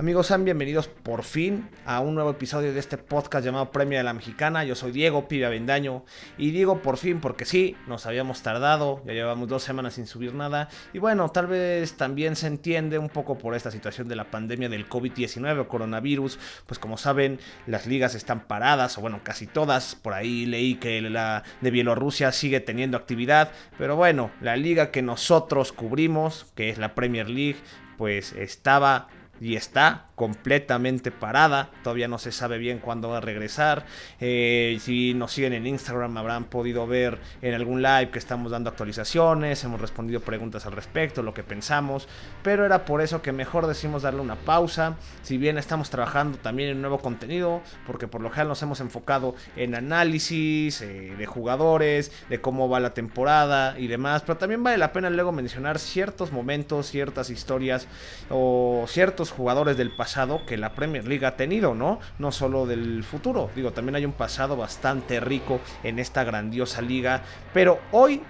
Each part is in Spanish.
Amigos, sean bienvenidos por fin a un nuevo episodio de este podcast llamado Premio de la Mexicana. Yo soy Diego Pibe Avendaño. Y digo por fin porque sí, nos habíamos tardado, ya llevamos dos semanas sin subir nada. Y bueno, tal vez también se entiende un poco por esta situación de la pandemia del COVID-19 o coronavirus, pues como saben, las ligas están paradas o bueno, casi todas, por ahí leí que la de Bielorrusia sigue teniendo actividad, pero bueno, la liga que nosotros cubrimos, que es la Premier League, pues estaba y está completamente parada. Todavía no se sabe bien cuándo va a regresar. Eh, si nos siguen en Instagram habrán podido ver en algún live que estamos dando actualizaciones, hemos respondido preguntas al respecto, lo que pensamos. Pero era por eso que mejor decimos darle una pausa. Si bien estamos trabajando también en nuevo contenido, porque por lo general nos hemos enfocado en análisis eh, de jugadores, de cómo va la temporada y demás. Pero también vale la pena luego mencionar ciertos momentos, ciertas historias o ciertos jugadores del pasado que la Premier League ha tenido, ¿no? No solo del futuro. Digo, también hay un pasado bastante rico en esta grandiosa liga. Pero hoy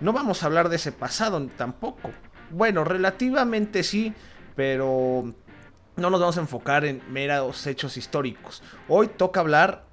no vamos a hablar de ese pasado tampoco. Bueno, relativamente sí, pero no nos vamos a enfocar en meros hechos históricos. Hoy toca hablar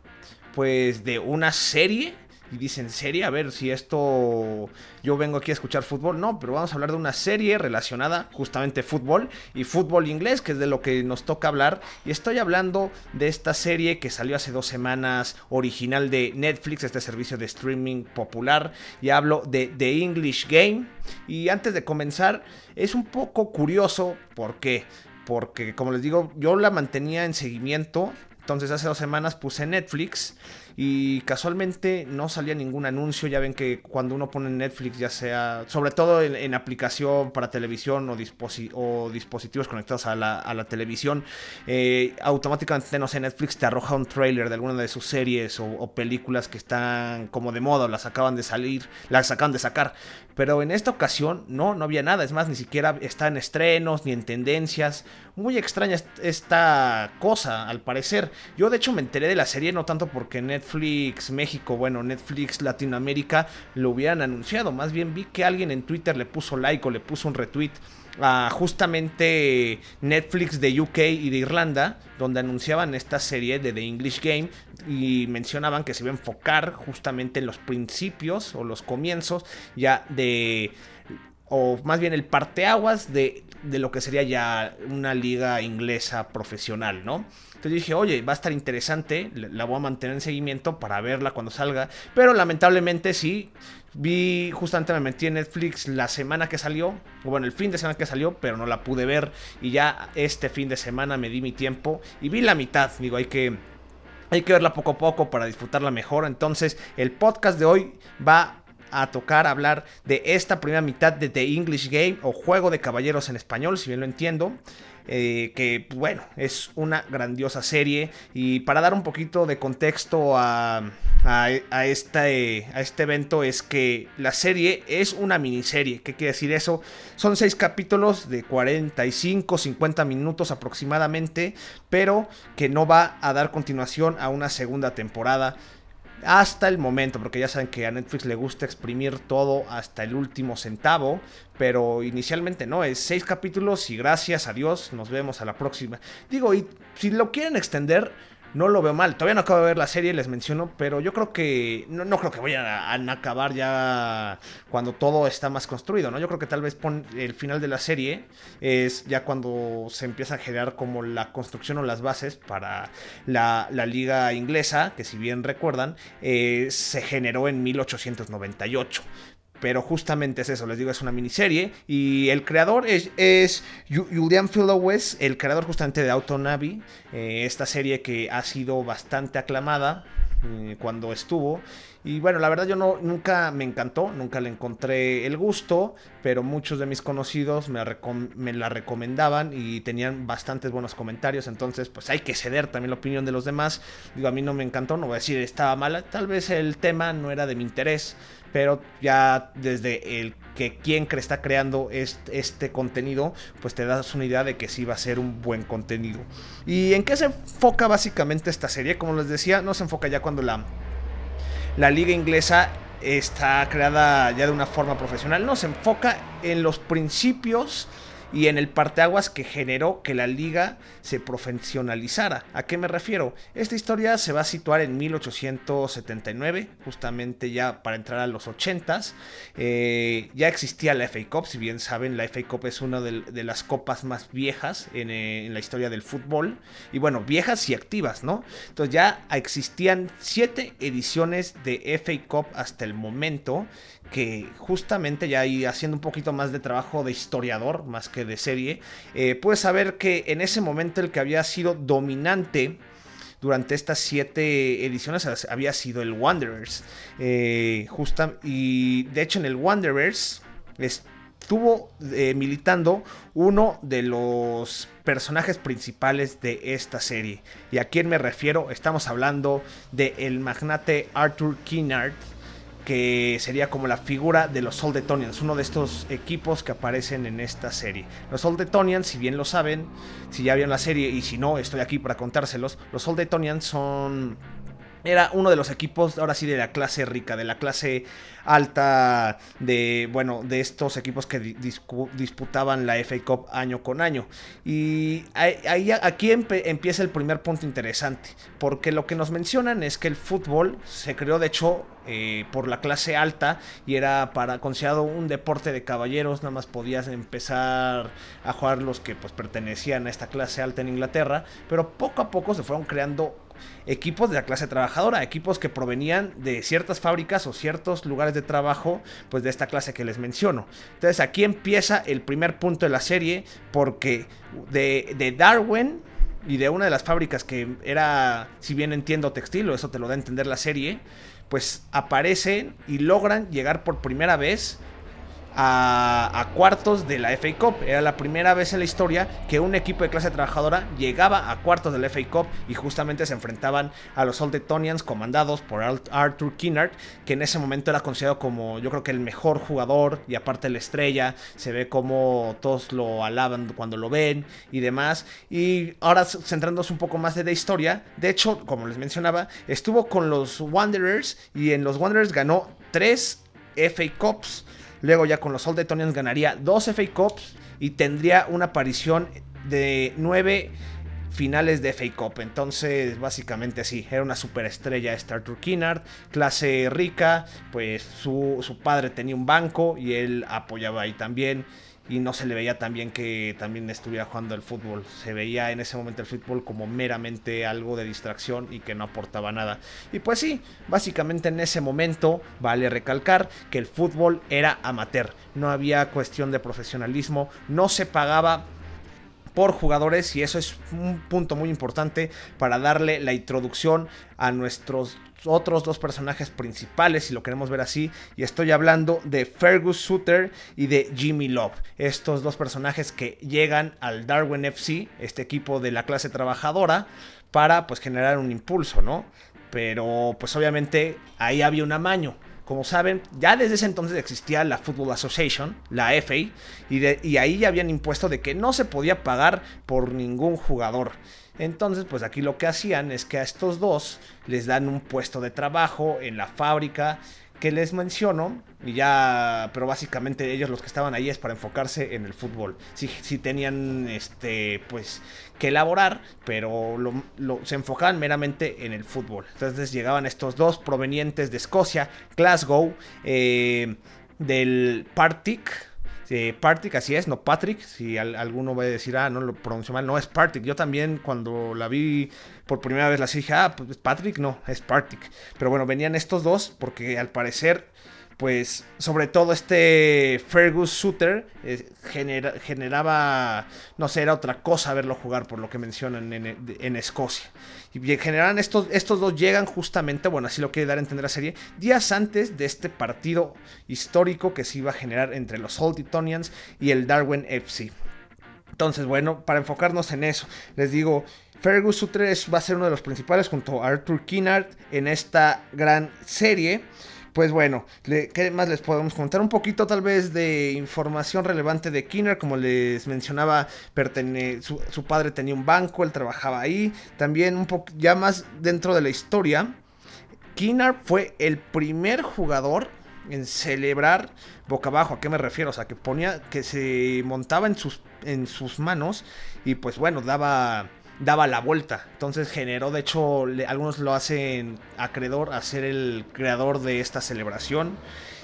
pues de una serie y dicen, ¿serie? A ver si esto yo vengo aquí a escuchar fútbol. No, pero vamos a hablar de una serie relacionada justamente fútbol y fútbol inglés, que es de lo que nos toca hablar. Y estoy hablando de esta serie que salió hace dos semanas, original de Netflix, este servicio de streaming popular. Y hablo de The English Game. Y antes de comenzar, es un poco curioso, ¿por qué? Porque, como les digo, yo la mantenía en seguimiento. Entonces hace dos semanas puse Netflix y casualmente no salía ningún anuncio. Ya ven que cuando uno pone Netflix, ya sea, sobre todo en, aplicación para televisión o, dispositivos conectados a la, televisión, eh, automáticamente, no sé, Netflix te arroja un trailer de alguna de sus series o, películas que están como de moda o las acaban de salir, las acaban de sacar. Pero en esta ocasión no, no había nada. Es más, ni siquiera está en estrenos ni en tendencias. Muy extraña esta cosa, al parecer. Yo de hecho me enteré de la serie no tanto porque Netflix Netflix México, bueno, Netflix Latinoamérica lo hubieran anunciado. Más bien vi que alguien en Twitter le puso like o le puso un retweet a justamente Netflix de UK y de Irlanda, donde anunciaban esta serie de The English Game y mencionaban que se iba a enfocar justamente en los principios o los comienzos ya de o más bien el parteaguas de, de lo que sería ya una liga inglesa profesional, ¿no? Entonces dije, oye, va a estar interesante, la voy a mantener en seguimiento para verla cuando salga. Pero lamentablemente sí, vi, justamente me metí en Netflix la semana que salió, o bueno, el fin de semana que salió, pero no la pude ver. Y ya este fin de semana me di mi tiempo y vi la mitad. Digo, hay que hay que verla poco a poco para disfrutarla mejor. Entonces, el podcast de hoy va a tocar hablar de esta primera mitad de The English Game o Juego de Caballeros en español, si bien lo entiendo. Eh, que bueno, es una grandiosa serie. Y para dar un poquito de contexto a, a, este, a este evento es que la serie es una miniserie. ¿Qué quiere decir eso? Son seis capítulos de 45, 50 minutos aproximadamente, pero que no va a dar continuación a una segunda temporada hasta el momento, porque ya saben que a Netflix le gusta exprimir todo hasta el último centavo, pero inicialmente no, es seis capítulos y gracias a Dios nos vemos a la próxima. Digo, y si lo quieren extender, no lo veo mal. Todavía no acabo de ver la serie, les menciono, pero yo creo que no, no creo que vayan a, acabar ya cuando todo está más construido, ¿no? Yo creo que tal vez el final de la serie es ya cuando se empieza a generar como la construcción o las bases para la, liga inglesa, que si bien recuerdan, eh, se generó en 1898 pero justamente es eso, les digo, es una miniserie y el creador es, Julian Philowes, el creador justamente de Autonavi, eh, esta serie que ha sido bastante aclamada eh, cuando estuvo. Y bueno, la verdad yo no, nunca me encantó, nunca le encontré el gusto, pero muchos de mis conocidos me, me, la recomendaban y tenían bastantes buenos comentarios, entonces pues hay que ceder también la opinión de los demás. Digo, a mí no me encantó, no voy a decir estaba mala, tal vez el tema no era de mi interés, pero ya desde el que quien está creando este, contenido, pues te das una idea de que sí va a ser un buen contenido. ¿Y en qué se enfoca básicamente esta serie? Como les decía, no se enfoca ya cuando la, la liga inglesa está creada ya de una forma profesional, no, se enfoca en los principios y en el parteaguas que generó que la liga se profesionalizara. ¿A qué me refiero? Esta historia se va a situar en 1879, justamente ya para entrar a los 80s. Eh, ya existía la FA Cup, si bien saben, la FA Cup es una de, las copas más viejas en, eh, en, la historia del fútbol. Y bueno, viejas y activas, ¿no? Entonces ya existían siete ediciones de FA Cup hasta el momento que justamente ya ahí haciendo un poquito más de trabajo de historiador más que de serie, eh, puedes saber que en ese momento el que había sido dominante durante estas siete ediciones había sido el Wanderers. Eh, justa, y de hecho en el Wanderers estuvo eh, militando uno de los personajes principales de esta serie. ¿Y a quién me refiero? Estamos hablando del el magnate Arthur Kinnard que sería como la figura de los Soldetonians, uno de estos equipos que aparecen en esta serie. Los Soldetonians, si bien lo saben, si ya vieron la serie y si no, estoy aquí para contárselos, los Soldetonians son era uno de los equipos, ahora sí, de la clase rica, de la clase alta, de, bueno, de estos equipos que disputaban la FA Cup año con año. Y ahí, aquí empieza el primer punto interesante, porque lo que nos mencionan es que el fútbol se creó, de hecho, eh, por la clase alta y era para considerado un deporte de caballeros, nada más podías empezar a jugar los que pues pertenecían a esta clase alta en Inglaterra, pero poco a poco se fueron creando equipos de la clase trabajadora, equipos que provenían de ciertas fábricas o ciertos lugares de trabajo, pues de esta clase que les menciono. Entonces aquí empieza el primer punto de la serie, porque de, Darwin y de una de las fábricas que era, si bien entiendo textil, o eso te lo da a entender la serie, pues aparecen y logran llegar por primera vez a, cuartos de la FA Cup. Era la primera vez en la historia que un equipo de clase trabajadora llegaba a cuartos de la FA Cup y justamente se enfrentaban a los Old Etonians comandados por Arthur Kinnard, que en ese momento era considerado como yo creo que el mejor jugador y aparte la estrella. Se ve como todos lo alaban cuando lo ven y demás. Y ahora centrándonos un poco más de la historia, de hecho, como les mencionaba, estuvo con los Wanderers y en los Wanderers ganó tres FA Cups. Luego ya con los Old Etonians ganaría dos FA Cups y tendría una aparición de nueve finales de FA Cup. Entonces, básicamente así, era una superestrella Star Trek Kinnard, clase rica, pues su, su, padre tenía un banco y él apoyaba ahí también y no se le veía tan bien que también estuviera jugando el fútbol. Se veía en ese momento el fútbol como meramente algo de distracción y que no aportaba nada. Y pues sí, básicamente en ese momento vale recalcar que el fútbol era amateur. No había cuestión de profesionalismo, no se pagaba por jugadores y eso es un punto muy importante para darle la introducción a nuestros otros dos personajes principales, si lo queremos ver así, y estoy hablando de Fergus Suter y de Jimmy Love, estos dos personajes que llegan al Darwin FC, este equipo de la clase trabajadora, para pues generar un impulso, ¿no? Pero pues obviamente ahí había un amaño. Como saben, ya desde ese entonces existía la Football Association, la FA, y, y ahí ya habían impuesto de que no se podía pagar por ningún jugador. Entonces, pues aquí lo que hacían es que a estos dos les dan un puesto de trabajo en la fábrica que les menciono y ya, pero básicamente ellos los que estaban ahí es para enfocarse en el fútbol. Sí, tenían, este, pues, que elaborar, pero se enfocaban meramente en el fútbol. Entonces llegaban estos dos provenientes de Escocia, Glasgow, eh, del Partick este, Partic, así es, no Patrick. Si alguno va a decir, ah, no lo pronuncio mal, no es Partic. Yo también cuando la vi por primera vez la dije, ah, pues Patrick, no, es Partic. Pero bueno, venían estos dos porque al parecer pues sobre todo este Fergus Suter eh, generaba, no sé, era otra cosa verlo jugar por lo que mencionan en, Escocia. Y en general estos, estos dos llegan justamente, bueno, así lo quiere dar a entender la serie, días antes de este partido histórico que se iba a generar entre los Old Etonians y el Darwin FC. Entonces, bueno, para enfocarnos en eso, les digo, Fergus Suter va a ser uno de los principales junto a Arthur Kinnard en esta gran serie pues bueno, ¿qué más les podemos contar? Un poquito tal vez de información relevante de Kinner, como les mencionaba, su, padre tenía un banco, él trabajaba ahí, también un poco, ya más dentro de la historia, Kinner fue el primer jugador en celebrar boca abajo. ¿A qué me refiero? O sea, que ponía, que se montaba en sus, en sus manos y pues bueno, daba daba la vuelta. Entonces generó, de hecho, algunos lo hacen acreedor a ser el creador de esta celebración.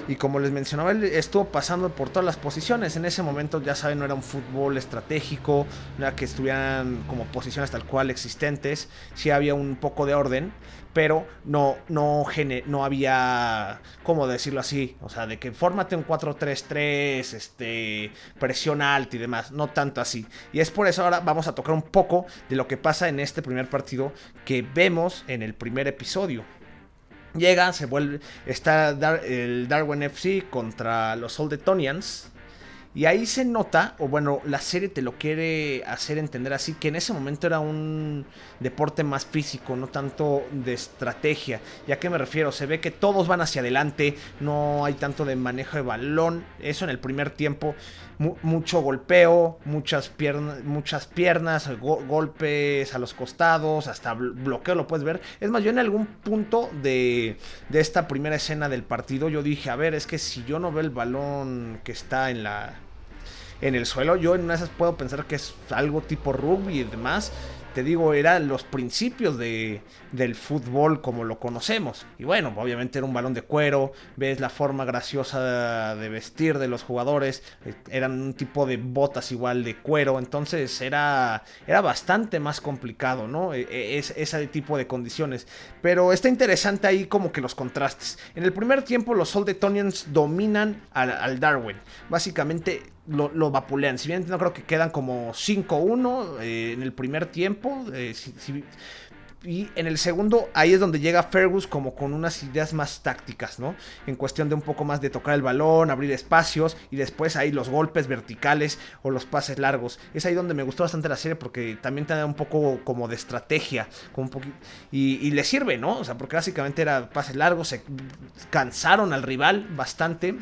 Y como les mencionaba, él estuvo pasando por todas las posiciones. En ese momento, ya saben, no era un fútbol estratégico, no era que estuvieran como posiciones tal cual existentes. Sí había un poco de orden pero no, no, no había, ¿cómo decirlo así? O sea, de que fórmate un 4-3-3, este, presión alta y demás, no tanto así. Y es por eso ahora vamos a tocar un poco de lo que pasa en este primer partido que vemos en el primer episodio. Llega, se vuelve, está el Darwin FC contra los Old Etonians y ahí se nota, o bueno, la serie te lo quiere hacer entender así, que en ese momento era un deporte más físico, no tanto de estrategia. ¿Y a qué me refiero? Se ve que todos van hacia adelante, no hay tanto de manejo de balón. Eso en el primer tiempo, mucho golpeo, muchas piernas, muchas piernas golpes a los costados, hasta bloqueo lo puedes ver. Es más, yo en algún punto de, de esta primera escena del partido, yo dije, a ver, es que si yo no veo el balón que está en la en el suelo. Yo en una esas puedo pensar que es algo tipo rugby y demás te digo, eran los principios de, del fútbol como lo conocemos. Y bueno, obviamente era un balón de cuero, ves la forma graciosa de vestir de los jugadores, eh, eran un tipo de botas igual de cuero, entonces era, era bastante más complicado, ¿no? E, e, es, ese tipo de condiciones. Pero está interesante ahí como que los contrastes. En el primer tiempo los Old Etonians dominan al Darwin. Básicamente lo, vapulean. Si bien no creo que quedan como 5-1 eh, en el primer tiempo. Eh, y en el segundo, ahí es donde llega Fergus como con unas ideas más tácticas, ¿no? En cuestión de un poco más de tocar el balón, abrir espacios y después ahí los golpes verticales o los pases largos. Es ahí donde me gustó bastante la serie porque también te da un poco como de estrategia un y, y le sirve, ¿no? O sea, porque básicamente era pases largos, se cansaron al rival bastante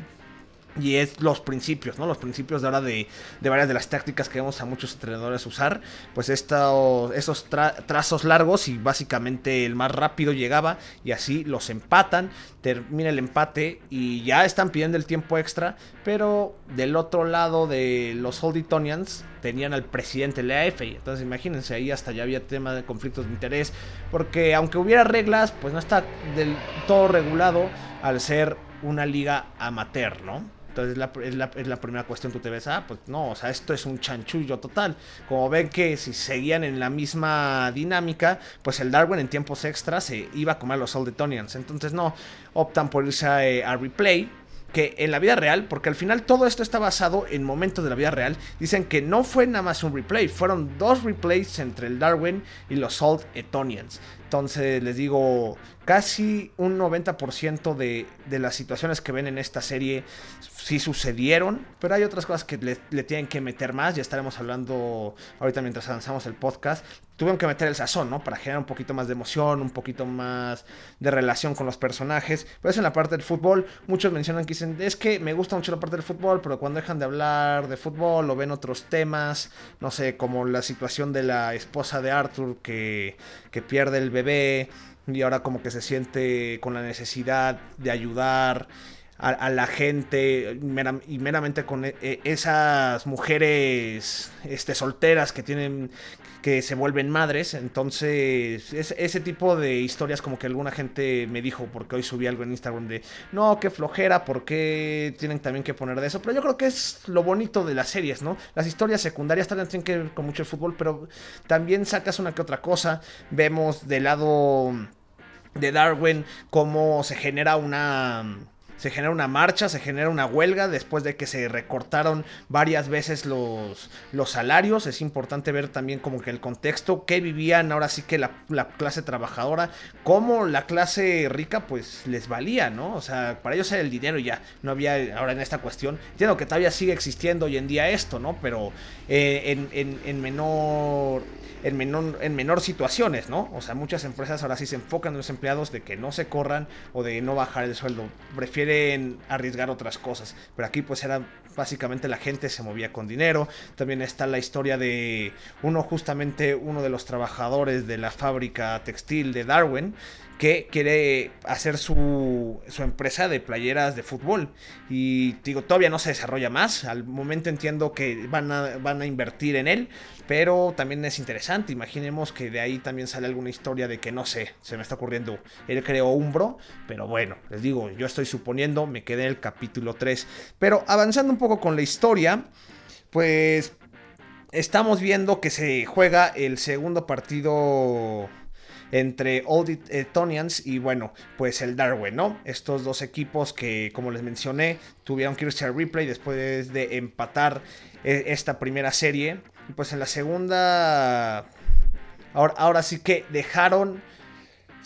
y es los principios, ¿no? Los principios de ahora de, varias de las tácticas que vemos a muchos entrenadores usar. Pues estos, trazos largos y básicamente el más rápido llegaba y así los empatan. Termina el empate y ya están pidiendo el tiempo extra. Pero del otro lado de los Holditonians tenían al presidente de la. Entonces imagínense, ahí hasta ya había tema de conflictos de interés. Porque aunque hubiera reglas, pues no está del todo regulado al ser una liga amateur, ¿no? Entonces es la, es la, primera cuestión, tú te ves, ah, pues no, o sea, esto es un chanchullo total. Como ven que si seguían en la misma dinámica, pues el Darwin en tiempos extras se iba a comer los Old Etonians. Entonces no, optan por irse a, eh, a replay que en la vida real, porque al final todo esto está basado en momentos de la vida real, dicen que no fue nada más un replay, fueron dos replays entre el Darwin y los Old Etonians. Entonces les digo, casi un 90% de, de, las situaciones que ven en esta serie sí sucedieron, pero hay otras cosas que le, le, tienen que meter más, ya estaremos hablando ahorita mientras avanzamos el podcast. Tuvieron que meter el sazón, ¿no? Para generar un poquito más de emoción, un poquito más de relación con los personajes. Pero eso en la parte del fútbol, muchos mencionan que dicen, es que me gusta mucho la parte del fútbol, pero cuando dejan de hablar de fútbol o ven otros temas, no sé, como la situación de la esposa de Arthur que, que pierde el bebé y ahora como que se siente con la necesidad de ayudar a, la gente y meramente con e, e, esas mujeres este, solteras que tienen que se vuelven madres. Entonces ese tipo de historias como que alguna gente me dijo porque hoy subí algo en Instagram de no qué flojera por qué tienen también que poner de eso pero yo creo que es lo bonito de las series no las historias secundarias también tienen que ver con mucho el fútbol pero también sacas una que otra cosa. Vemos del lado de Darwin cómo se genera una se genera una marcha, se genera una huelga después de que se recortaron varias veces los, los salarios. Es importante ver también como que el contexto que vivían ahora sí que la, clase trabajadora, como la clase rica pues les valía, ¿no? O sea, para ellos era el dinero ya, no había ahora en esta cuestión. Entiendo que todavía sigue existiendo hoy en día esto, ¿no? Pero eh, en, en menor en menor, en menor situaciones, ¿no? O sea, muchas empresas ahora sí se enfocan en los empleados de que no se corran o de no bajar el sueldo. Prefieren arriesgar otras cosas. Pero aquí pues era básicamente la gente se movía con dinero. También está la historia de uno justamente, uno de los trabajadores de la fábrica textil de Darwin que quiere hacer su, su, empresa de playeras de fútbol. Y digo, todavía no se desarrolla más. Al momento entiendo que van a, van a invertir en él, pero también es interesante. Imaginemos que de ahí también sale alguna historia de que no sé, se me está ocurriendo. Él creó Umbro, pero bueno, les digo, yo estoy suponiendo, me quedé en el capítulo 3. Pero avanzando un poco con la historia, pues estamos viendo que se juega el segundo partido entre Old Etonians y bueno, pues el Darwin, ¿no? Estos dos equipos que, como les mencioné, tuvieron que irse al replay después de empatar eh, esta primera serie. Y pues en la segunda, ahora, ahora sí que dejaron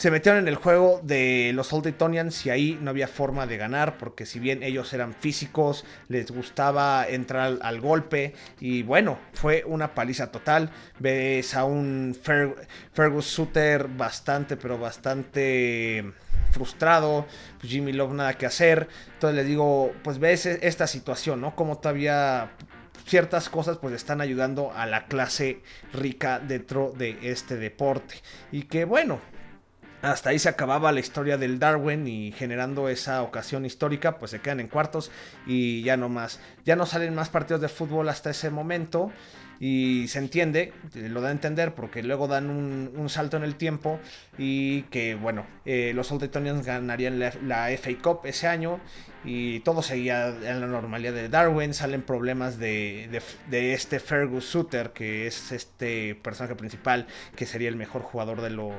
se metieron en el juego de los Old Etonians y ahí no había forma de ganar porque si bien ellos eran físicos, les gustaba entrar al, golpe y bueno, fue una paliza total. Ves a un Fergus Suter bastante, pero bastante frustrado, pues Jimmy Love nada que hacer. Entonces les digo, pues ves e-, esta situación, ¿no? Como todavía ciertas cosas pues están ayudando a la clase rica dentro de este deporte. Y que bueno, hasta ahí se acababa la historia del Darwin y generando esa ocasión histórica, pues se quedan en cuartos y ya no más. Ya no salen más partidos de fútbol hasta ese momento y se entiende, lo da a entender porque luego dan un, salto en el tiempo y que bueno, eh, los Old Etonians ganarían la, FA Cup ese año y todo seguía en la normalidad de Darwin, salen problemas de, de este Fergus Suter que es este personaje principal que sería el mejor jugador de los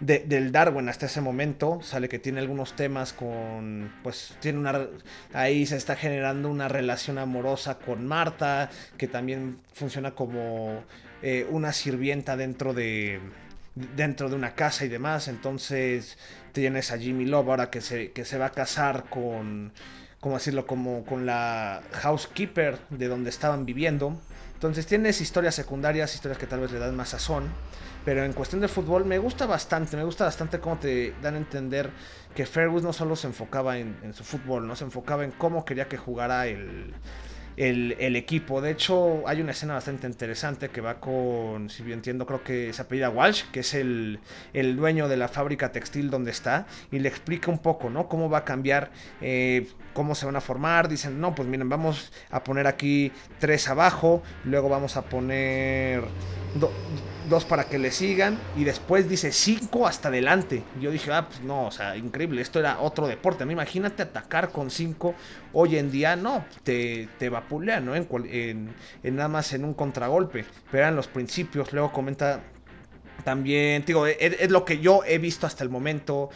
del Darwin hasta ese momento. Sale que tiene algunos temas con. Pues tiene una. Ahí se está generando una relación amorosa con Marta. Que también funciona como eh, una sirvienta dentro de. Dentro de una casa y demás. Entonces tienes a Jimmy Love ahora que se, que se va a casar con. ¿Cómo decirlo? Como con la housekeeper de donde estaban viviendo. Entonces tienes historias secundarias, historias que tal vez le dan más sazón. Pero en cuestión de fútbol me gusta bastante, me gusta bastante cómo te dan a entender que Fergus no solo se enfocaba en, su fútbol, no se enfocaba en cómo quería que jugara el, el, equipo. De hecho, hay una escena bastante interesante que va con, si bien entiendo, creo que se apellida Walsh, que es el, el, dueño de la fábrica textil donde está, y le explica un poco, ¿no? Cómo va a cambiar, eh, cómo se van a formar. Dicen, no, pues miren, vamos a poner aquí tres abajo, luego vamos a poner dos para que le sigan y después dice cinco hasta adelante. yo dije, ah, pues no, o sea, increíble, esto era otro deporte. ¿no? Imagínate atacar con cinco hoy en día, no, te, te vapulean, ¿no? En, en, nada más en un contragolpe. Pero eran los principios, luego comenta también, digo, es, es lo que yo he visto hasta el momento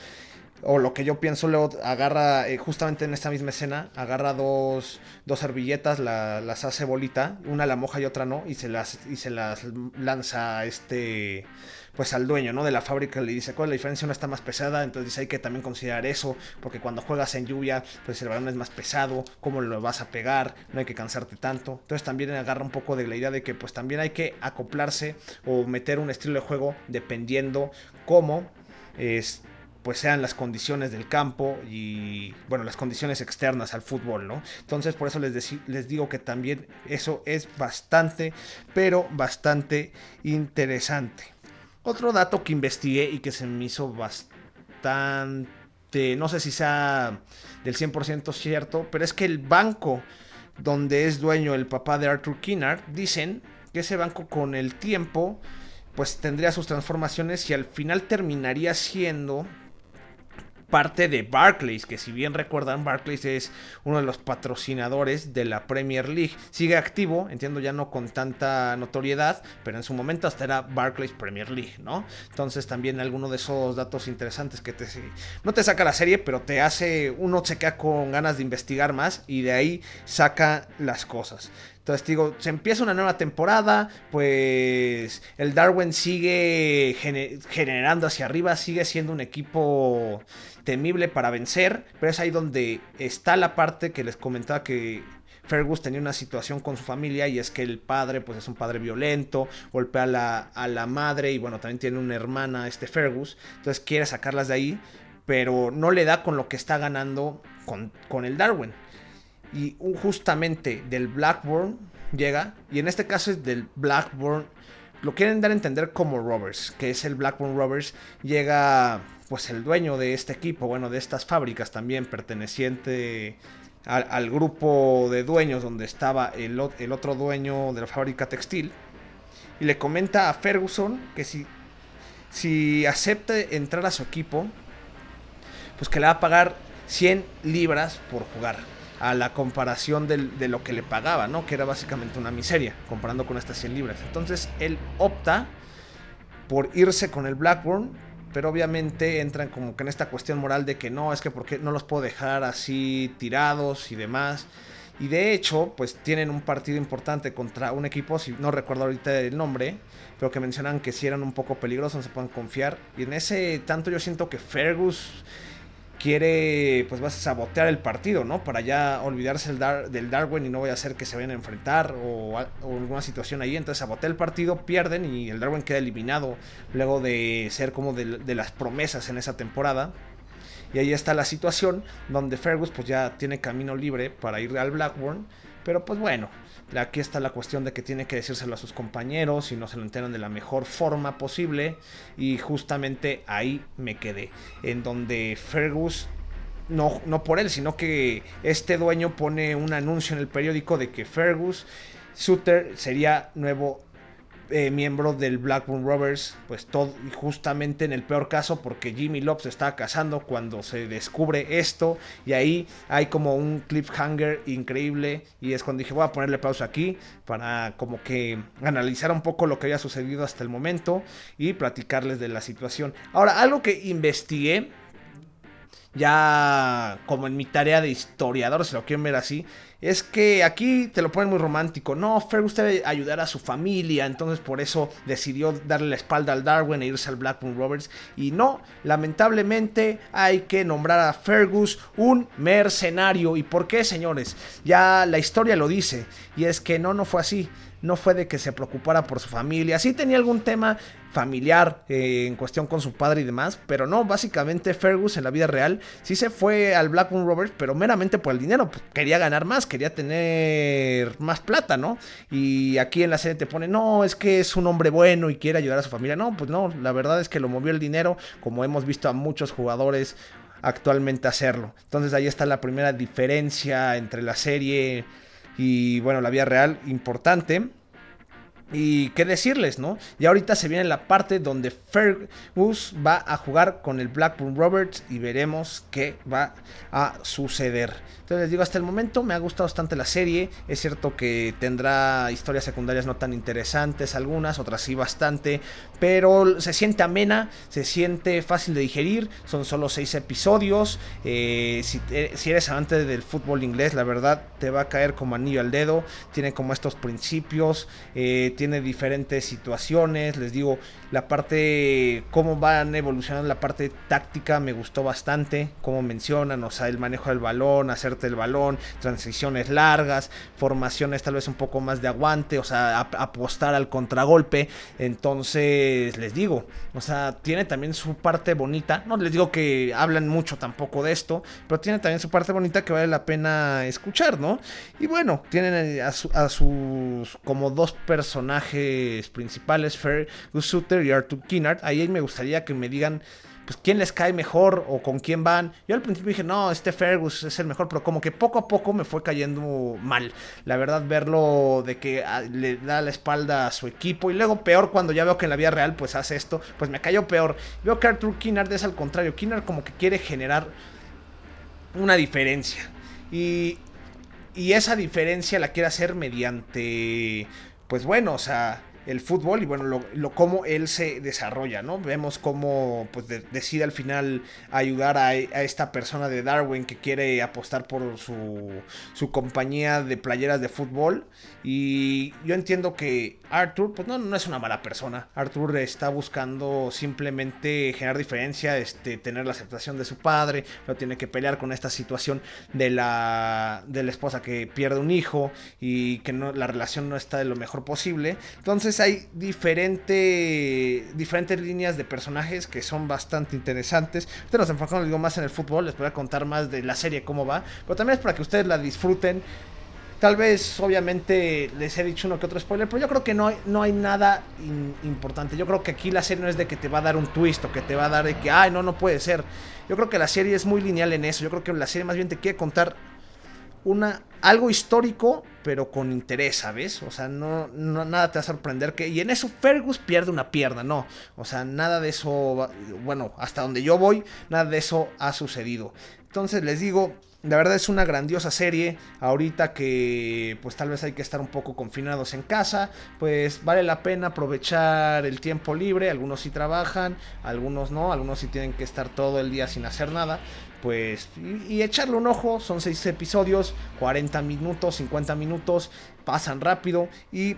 o lo que yo pienso, luego agarra, eh, justamente en esta misma escena, agarra dos, dos servilletas, las hace bolita, una la moja y otra no, y se las, y se las lanza este, pues al dueño, ¿no? De la fábrica le dice, ¿cuál es la diferencia? Una está más pesada, entonces dice, hay que también considerar eso, porque cuando juegas en lluvia, pues el balón es más pesado, ¿cómo lo vas a pegar? No hay que cansarte tanto. Entonces también agarra un poco de la idea de que pues también hay que acoplarse o meter un estilo de juego dependiendo cómo es pues sean las condiciones del campo y bueno, las condiciones externas al fútbol, ¿no? Entonces por eso les, les digo que también eso es bastante, pero bastante interesante. Otro dato que investigué y que se me hizo bastante, no sé si sea del 100% cierto, pero es que el banco donde es dueño el papá de Arthur Kinnard, dicen que ese banco con el tiempo pues tendría sus transformaciones y al final terminaría siendo parte de Barclays, que si bien recuerdan, Barclays es uno de los patrocinadores de la Premier League. Sigue activo, entiendo ya no con tanta notoriedad, pero en su momento hasta era Barclays Premier League, ¿no? Entonces también alguno de esos datos interesantes que te no te saca la serie, pero te hace uno se queda con ganas de investigar más y de ahí saca las cosas. Entonces digo, se empieza una nueva temporada, pues el Darwin sigue generando hacia arriba, sigue siendo un equipo temible para vencer, pero es ahí donde está la parte que les comentaba que Fergus tenía una situación con su familia y es que el padre pues es un padre violento, golpea a la, a la madre y bueno, también tiene una hermana, este Fergus, entonces quiere sacarlas de ahí, pero no le da con lo que está ganando con, con el Darwin y justamente del Blackburn llega, y en este caso es del Blackburn lo quieren dar a entender como Rovers, que es el Blackburn Rovers, llega pues el dueño de este equipo, bueno, de estas fábricas también, perteneciente al, grupo de dueños donde estaba el, el, otro dueño de la fábrica textil, y le comenta a Ferguson que si, si acepta entrar a su equipo, pues que le va a pagar 100 libras por jugar a la comparación de lo que le pagaba, ¿no? Que era básicamente una miseria, comparando con estas 100 libras. Entonces él opta por irse con el Blackburn, pero obviamente entran como que en esta cuestión moral de que no, es que porque no los puedo dejar así tirados y demás. Y de hecho, pues tienen un partido importante contra un equipo, si no recuerdo ahorita el nombre, pero que mencionan que si eran un poco peligrosos, no se pueden confiar. Y en ese tanto yo siento que Fergus quiere pues vas a sabotear el partido, ¿no? Para ya olvidarse el del Darwin y no voy a hacer que se vayan a enfrentar o, alguna situación ahí. Entonces sabotea el partido, pierden y el Darwin queda eliminado luego de ser como de, de las promesas en esa temporada. Y ahí está la situación donde Fergus pues ya tiene camino libre para ir al Blackburn. Pero pues bueno, Aquí está la cuestión de que tiene que decírselo a sus compañeros y no se lo enteran de la mejor forma posible. Y justamente ahí me quedé. En donde Fergus no, no, por él, sino que este dueño pone un anuncio en el periódico de que Fergus Suter sería nuevo eh, miembro del Blackburn Rovers, pues todo, justamente en el peor caso, porque Jimmy Love se estaba casando cuando se descubre esto, y ahí hay como un cliffhanger increíble, y es cuando dije, voy a ponerle pausa aquí, para como que analizar un poco lo que había sucedido hasta el momento, y platicarles de la situación. Ahora, algo que investigué, ya como en mi tarea de historiador, si lo quieren ver así, es que aquí te lo ponen muy romántico. No, Fergus debe ayudar a su familia, entonces por eso decidió darle la espalda al Darwin e irse al Blackburn Rovers. Y no, lamentablemente hay que nombrar a Fergus un mercenario. ¿Y por qué, señores? Ya la historia lo dice, y es que no, no fue así no fue de que se preocupara por su familia. Sí tenía algún tema familiar eh, en cuestión con su padre y demás, pero no, básicamente Fergus en la vida real sí se fue al Blackburn Rovers, pero meramente por el dinero. Pues, quería ganar más, quería tener más plata, ¿no? Y aquí en la serie te pone, no, es que es un hombre bueno y quiere ayudar a su familia. No, pues no, la verdad es que lo movió el dinero, como hemos visto a muchos jugadores actualmente hacerlo. Entonces ahí está la primera diferencia entre la serie y bueno, la vida real importante. Y qué decirles, ¿no? Y ahorita se viene la parte donde Fergus va a jugar con el Blackburn Roberts y veremos qué va a suceder. Entonces les digo, hasta el momento me ha gustado bastante la serie. Es cierto que tendrá historias secundarias no tan interesantes, algunas, otras sí bastante. Pero se siente amena, se siente fácil de digerir. Son solo seis episodios. Eh, si, eres amante del fútbol inglés, la verdad te va a caer como anillo al dedo. Tiene como estos principios. Eh, tiene diferentes situaciones. Les digo, la parte, cómo van evolucionando la parte táctica me gustó bastante. Como mencionan, o sea, el manejo del balón, hacerte el balón, transiciones largas, formaciones tal vez un poco más de aguante, o sea, apostar al contragolpe. Entonces, les digo, o sea, tiene también su parte bonita. No les digo que hablan mucho tampoco de esto, pero tiene también su parte bonita que vale la pena escuchar, ¿no? Y bueno, tienen a, a sus como dos personajes personajes principales, Gus Sutter y Arthur Kinnard. Ahí me gustaría que me digan pues quién les cae mejor o con quién van. Yo al principio dije, no, este Fergus es el mejor, pero como que poco a poco me fue cayendo mal. La verdad, verlo de que ah, le da la espalda a su equipo y luego peor cuando ya veo que en la vida real pues hace esto, pues me cayó peor. Veo que Arthur Kinnard es al contrario, Kinnard como que quiere generar una diferencia. Y, y esa diferencia la quiere hacer mediante pues bueno, o sea, el fútbol y bueno, lo, cómo él se desarrolla, ¿no? Vemos cómo pues decide al final ayudar a, esta persona de Darwin que quiere apostar por su, su compañía de playeras de fútbol y yo entiendo que Arthur, pues no, no es una mala persona. Arthur está buscando simplemente generar diferencia, este, tener la aceptación de su padre, no tiene que pelear con esta situación de la, de la esposa que pierde un hijo y que no, la relación no está de lo mejor posible. Entonces hay diferente, diferentes líneas de personajes que son bastante interesantes. Ustedes nos enfocamos digo, más en el fútbol, les voy a contar más de la serie, cómo va, pero también es para que ustedes la disfruten Tal vez, obviamente, les he dicho uno que otro spoiler, pero yo creo que no hay, no hay nada importante. Yo creo que aquí la serie no es de que te va a dar un twist o que te va a dar de que, ay, no, no puede ser. Yo creo que la serie es muy lineal en eso. Yo creo que la serie más bien te quiere contar una, algo histórico, pero con interés, ¿sabes? O sea, no, nada te va a sorprender que... Y en eso Fergus pierde una pierna, no. O sea, nada de eso, bueno, hasta donde yo voy, nada de eso ha sucedido. Entonces les digo, la verdad es una grandiosa serie. Ahorita que pues tal vez hay que estar un poco confinados en casa, pues vale la pena aprovechar el tiempo libre. Algunos sí trabajan, algunos no, algunos sí tienen que estar todo el día sin hacer nada. Pues y, echarle un ojo, son seis episodios, 40 minutos, 50 minutos, pasan rápido. Y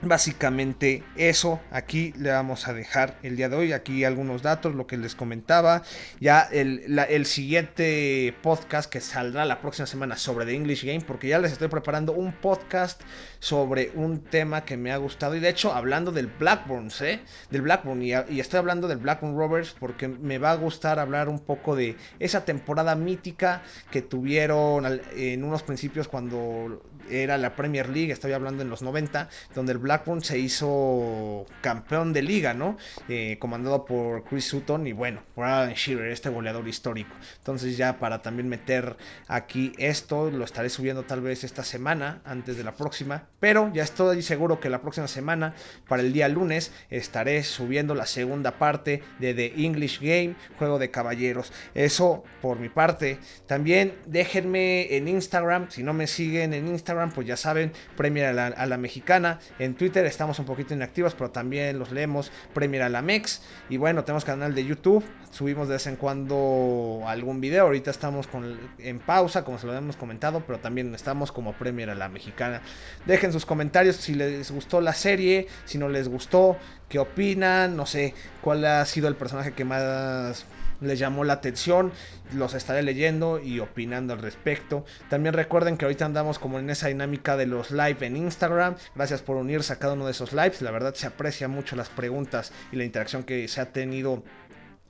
Básicamente eso, aquí le vamos a dejar el día de hoy, aquí algunos datos, lo que les comentaba, ya el, el, siguiente podcast que saldrá la próxima semana sobre The English Game, porque ya les estoy preparando un podcast sobre un tema que me ha gustado, y de hecho hablando del Blackburn, ¿eh? Del Blackburn, y, y estoy hablando del Blackburn Rovers porque me va a gustar hablar un poco de esa temporada mítica que tuvieron en unos principios cuando era la Premier League, estoy hablando en los 90, donde el Blackburn se hizo campeón de liga, ¿no? Eh, comandado por Chris Sutton y bueno, por Alan Shearer, este goleador histórico. Entonces ya para también meter aquí esto, lo estaré subiendo tal vez esta semana, antes de la próxima, pero ya estoy seguro que la próxima semana, para el día lunes, estaré subiendo la segunda parte de The English Game, juego de caballeros. Eso por mi parte. También déjenme en Instagram, si no me siguen en Instagram, pues ya saben, Premier a la, mexicana. En Twitter estamos un poquito inactivos, pero también los leemos, Premier a la Mex. Y bueno, tenemos canal de YouTube, subimos de vez en cuando algún video. Ahorita estamos con, en pausa, como se lo hemos comentado, pero también estamos como Premier a la mexicana. Dejen sus comentarios si les gustó la serie, si no les gustó, qué opinan, no sé cuál ha sido el personaje que más les llamó la atención, los estaré leyendo y opinando al respecto. También recuerden que ahorita andamos como en esa dinámica de los live en Instagram. Gracias por unirse a cada uno de esos lives. La verdad se aprecia mucho las preguntas y la interacción que se ha tenido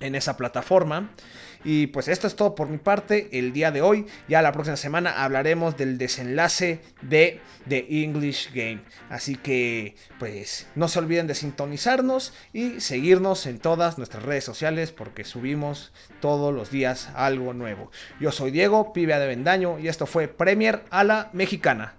en esa plataforma. Y pues esto es todo por mi parte el día de hoy. Ya la próxima semana hablaremos del desenlace de The English Game. Así que pues no se olviden de sintonizarnos y seguirnos en todas nuestras redes sociales porque subimos todos los días algo nuevo. Yo soy Diego, pibe de Vendaño y esto fue Premier a la Mexicana.